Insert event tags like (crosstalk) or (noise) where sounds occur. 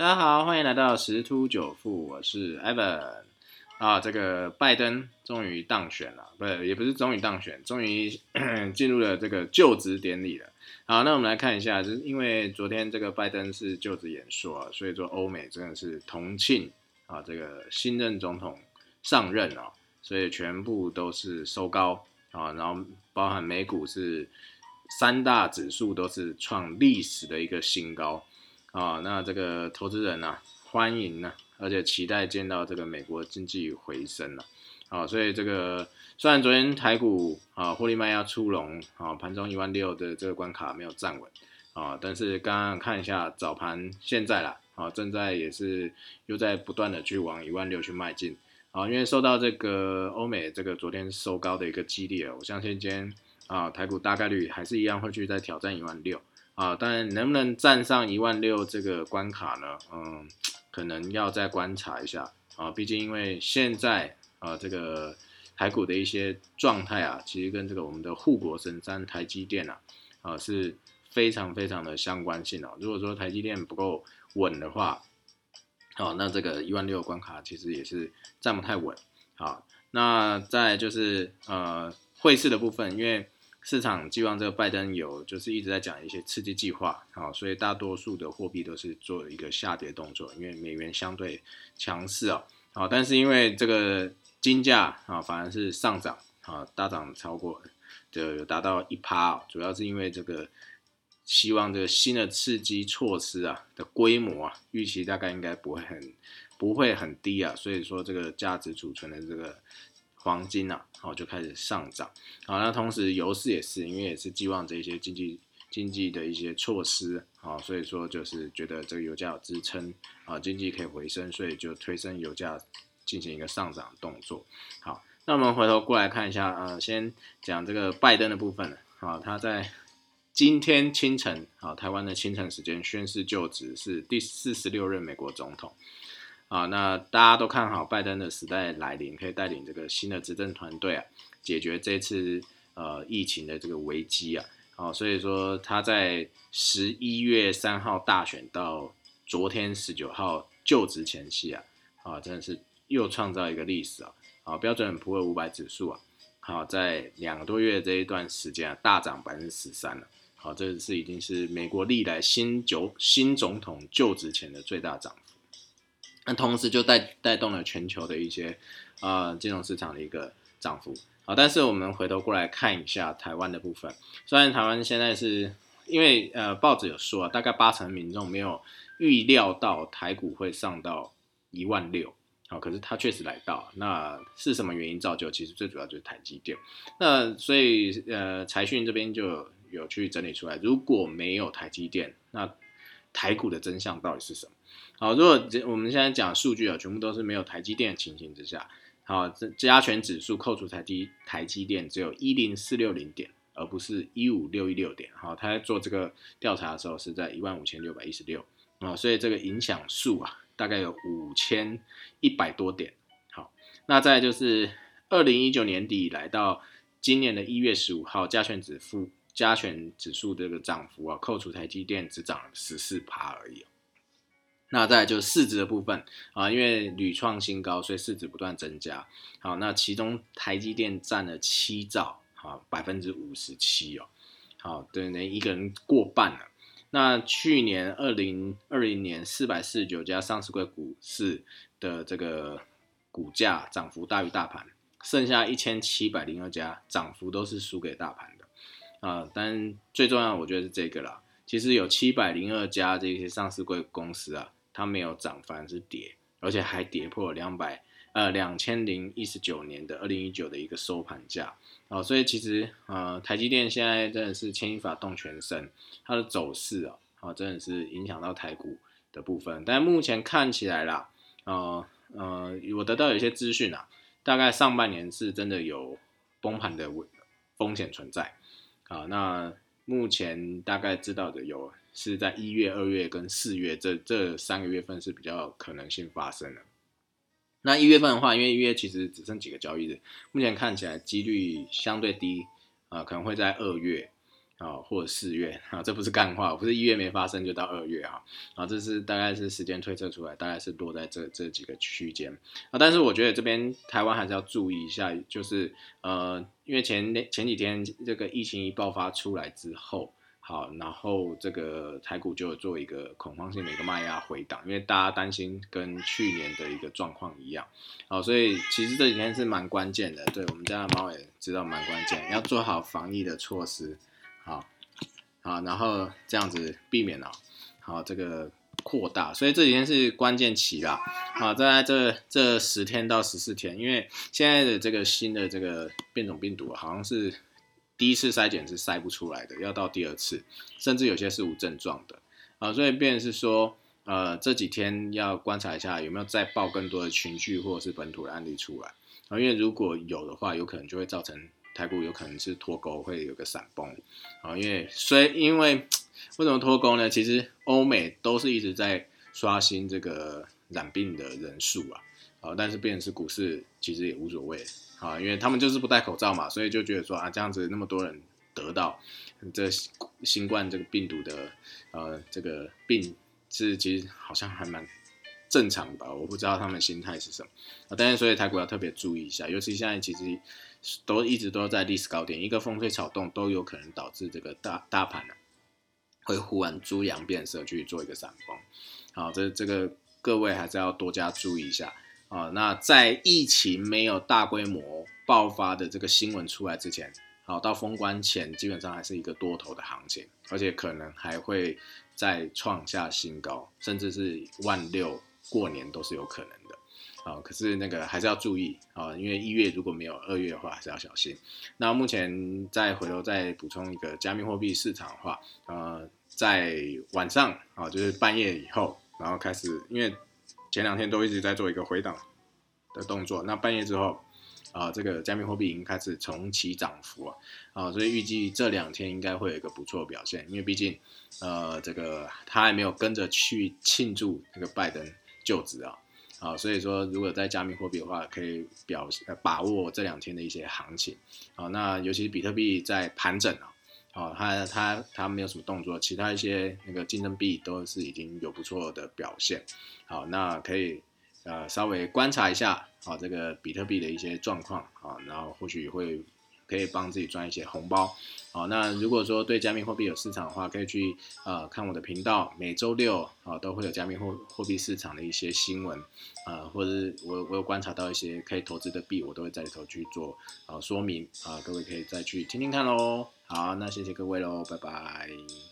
大家好，欢迎来到十突九富，我是 Evan 啊。这个拜登终于当选了，不，也不是终于当选，终于 (coughs) 进入了这个就职典礼了。好，那我们来看一下，就是因为昨天这个拜登是就职演说，所以说欧美真的是同庆啊，这个新任总统上任哦，所以全部都是收高啊，然后包含美股是三大指数都是创历史的一个新高。啊，那这个投资人呢，欢迎呢，而且期待见到这个美国经济回升了。啊，所以这个虽然昨天台股啊获利卖压出笼啊，盘中一万六的这个关卡没有站稳啊，但是刚刚看一下早盘现在啦，啊，正在也是又在不断的去往一万六去迈进啊，因为受到这个欧美这个昨天收高的一个激励，我相信今天啊台股大概率还是一样会去再挑战一万六。啊，当然能不能站上一万六这个关卡呢？嗯，可能要再观察一下啊。毕竟因为现在啊，这个台股的一些状态啊，其实跟这个我们的护国神山台积电啊，啊是非常非常的相关性哦。如果说台积电不够稳的话，哦，那这个一万六关卡其实也是站不太稳。好，那再就是呃汇市的部分，因为。市场寄望这个拜登有，就是一直在讲一些刺激计划，好，所以大多数的货币都是做一个下跌动作，因为美元相对强势啊，好，但是因为这个金价啊反而是上涨啊，大涨超过，就有达到一趴，主要是因为这个希望这个新的刺激措施啊的规模啊，预期大概应该不会很不会很低啊，所以说这个价值储存的这个。黄金呐，好就开始上涨，好，那同时油市也是，因为也是寄望这些经济经济的一些措施，好，所以说就是觉得这个油价有支撑，啊，经济可以回升，所以就推升油价进行一个上涨动作。好，那我们回头过来看一下，呃，先讲这个拜登的部分，好，他在今天清晨，好，台湾的清晨时间宣誓就职，是第四十六任美国总统。啊，那大家都看好拜登的时代来临，可以带领这个新的执政团队啊，解决这次呃疫情的这个危机啊。好，所以说他在十一月三号大选到昨天十九号就职前夕啊，啊，真的是又创造一个历史啊。好，标准普尔五百指数啊，好，在两个多月这一段时间啊，大涨百分之十三了。好，这是已经是美国历来新九新总统就职前的最大涨幅。那同时就带带动了全球的一些呃金融市场的一个涨幅。啊，但是我们回头过来看一下台湾的部分，虽然台湾现在是因为呃报纸有说啊，大概八成民众没有预料到台股会上到一万六。好，可是它确实来到，那是什么原因造就？其实最主要就是台积电，那所以呃财讯这边就有去整理出来，如果没有台积电，那台股的真相到底是什么？好，如果我们现在讲数据啊，全部都是没有台积电的情形之下，好，这加权指数扣除台积台积电只有一零四六零点，而不是一五六一六点。好，他在做这个调查的时候是在一万五千六百一十六啊，所以这个影响数啊，大概有五千一百多点。好，那再就是二零一九年底来到今年的一月十五号，加权指数加权指数这个涨幅啊，扣除台积电只涨了十四趴而已。那再就市值的部分啊，因为屡创新高，所以市值不断增加。好，那其中台积电占了七兆，好百分之五十七哦，好，等于一个人过半了。那去年二零二零年四百四十九家上市柜股市的这个股价涨幅大于大盘，剩下一千七百零二家涨幅都是输给大盘啊。但最重要，我觉得是这个啦。其实有七百零二家这些上市贵公司啊。它没有涨，反而是跌，而且还跌破两百呃两千零一十九年的二零一九的一个收盘价啊，所以其实呃台积电现在真的是牵一发动全身，它的走势啊啊真的是影响到台股的部分，但目前看起来啦，呃呃我得到有一些资讯啊，大概上半年是真的有崩盘的危风险存在啊，那目前大概知道的有。是在一月、二月跟四月这这三个月份是比较可能性发生的。那一月份的话，因为一月其实只剩几个交易日，目前看起来几率相对低啊，可能会在二月啊，或者四月啊，这不是干话，不是一月没发生就到二月啊，啊，这是大概是时间推测出来，大概是落在这这几个区间啊。但是我觉得这边台湾还是要注意一下，就是呃，因为前前几天这个疫情一爆发出来之后。好，然后这个台股就做一个恐慌性的一个卖压回档，因为大家担心跟去年的一个状况一样，好，所以其实这几天是蛮关键的，对我们家的猫也知道蛮关键，要做好防疫的措施，好，好，然后这样子避免了，好这个扩大，所以这几天是关键期啦，好，在这这十天到十四天，因为现在的这个新的这个变种病毒好像是。第一次筛检是筛不出来的，要到第二次，甚至有些是无症状的啊，所以便是说，呃，这几天要观察一下有没有再报更多的群聚或者是本土的案例出来啊，因为如果有的话，有可能就会造成台股有可能是脱钩，会有个闪崩啊，因为所以因为为什么脱钩呢？其实欧美都是一直在刷新这个染病的人数啊，啊，但是变成是股市其实也无所谓。啊，因为他们就是不戴口罩嘛，所以就觉得说啊，这样子那么多人得到这新冠这个病毒的呃这个病是其实好像还蛮正常吧，我不知道他们心态是什么啊。但是所以台股要特别注意一下，尤其现在其实都一直都在历史高点，一个风吹草动都有可能导致这个大大盘呢会忽然猪羊变色去做一个闪崩。好，这这个各位还是要多加注意一下。啊，那在疫情没有大规模爆发的这个新闻出来之前，好到封关前，基本上还是一个多头的行情，而且可能还会再创下新高，甚至是万六过年都是有可能的。啊，可是那个还是要注意啊，因为一月如果没有二月的话，还是要小心。那目前再回头再补充一个加密货币市场的话，呃，在晚上啊，就是半夜以后，然后开始因为。前两天都一直在做一个回档的动作，那半夜之后，啊，这个加密货币已经开始重启涨幅啊，啊，所以预计这两天应该会有一个不错的表现，因为毕竟，呃，这个他还没有跟着去庆祝这个拜登就职啊，啊，所以说如果在加密货币的话，可以表把握这两天的一些行情，啊，那尤其是比特币在盘整啊。哦，它它它没有什么动作，其他一些那个竞争币都是已经有不错的表现。好，那可以呃稍微观察一下，好这个比特币的一些状况啊，然后或许会可以帮自己赚一些红包。好，那如果说对加密货币有市场的话，可以去呃看我的频道，每周六啊都会有加密货货币市场的一些新闻啊，或者我我有观察到一些可以投资的币，我都会在里头去做啊说明啊，各位可以再去听听看喽。好，那谢谢各位喽，拜拜。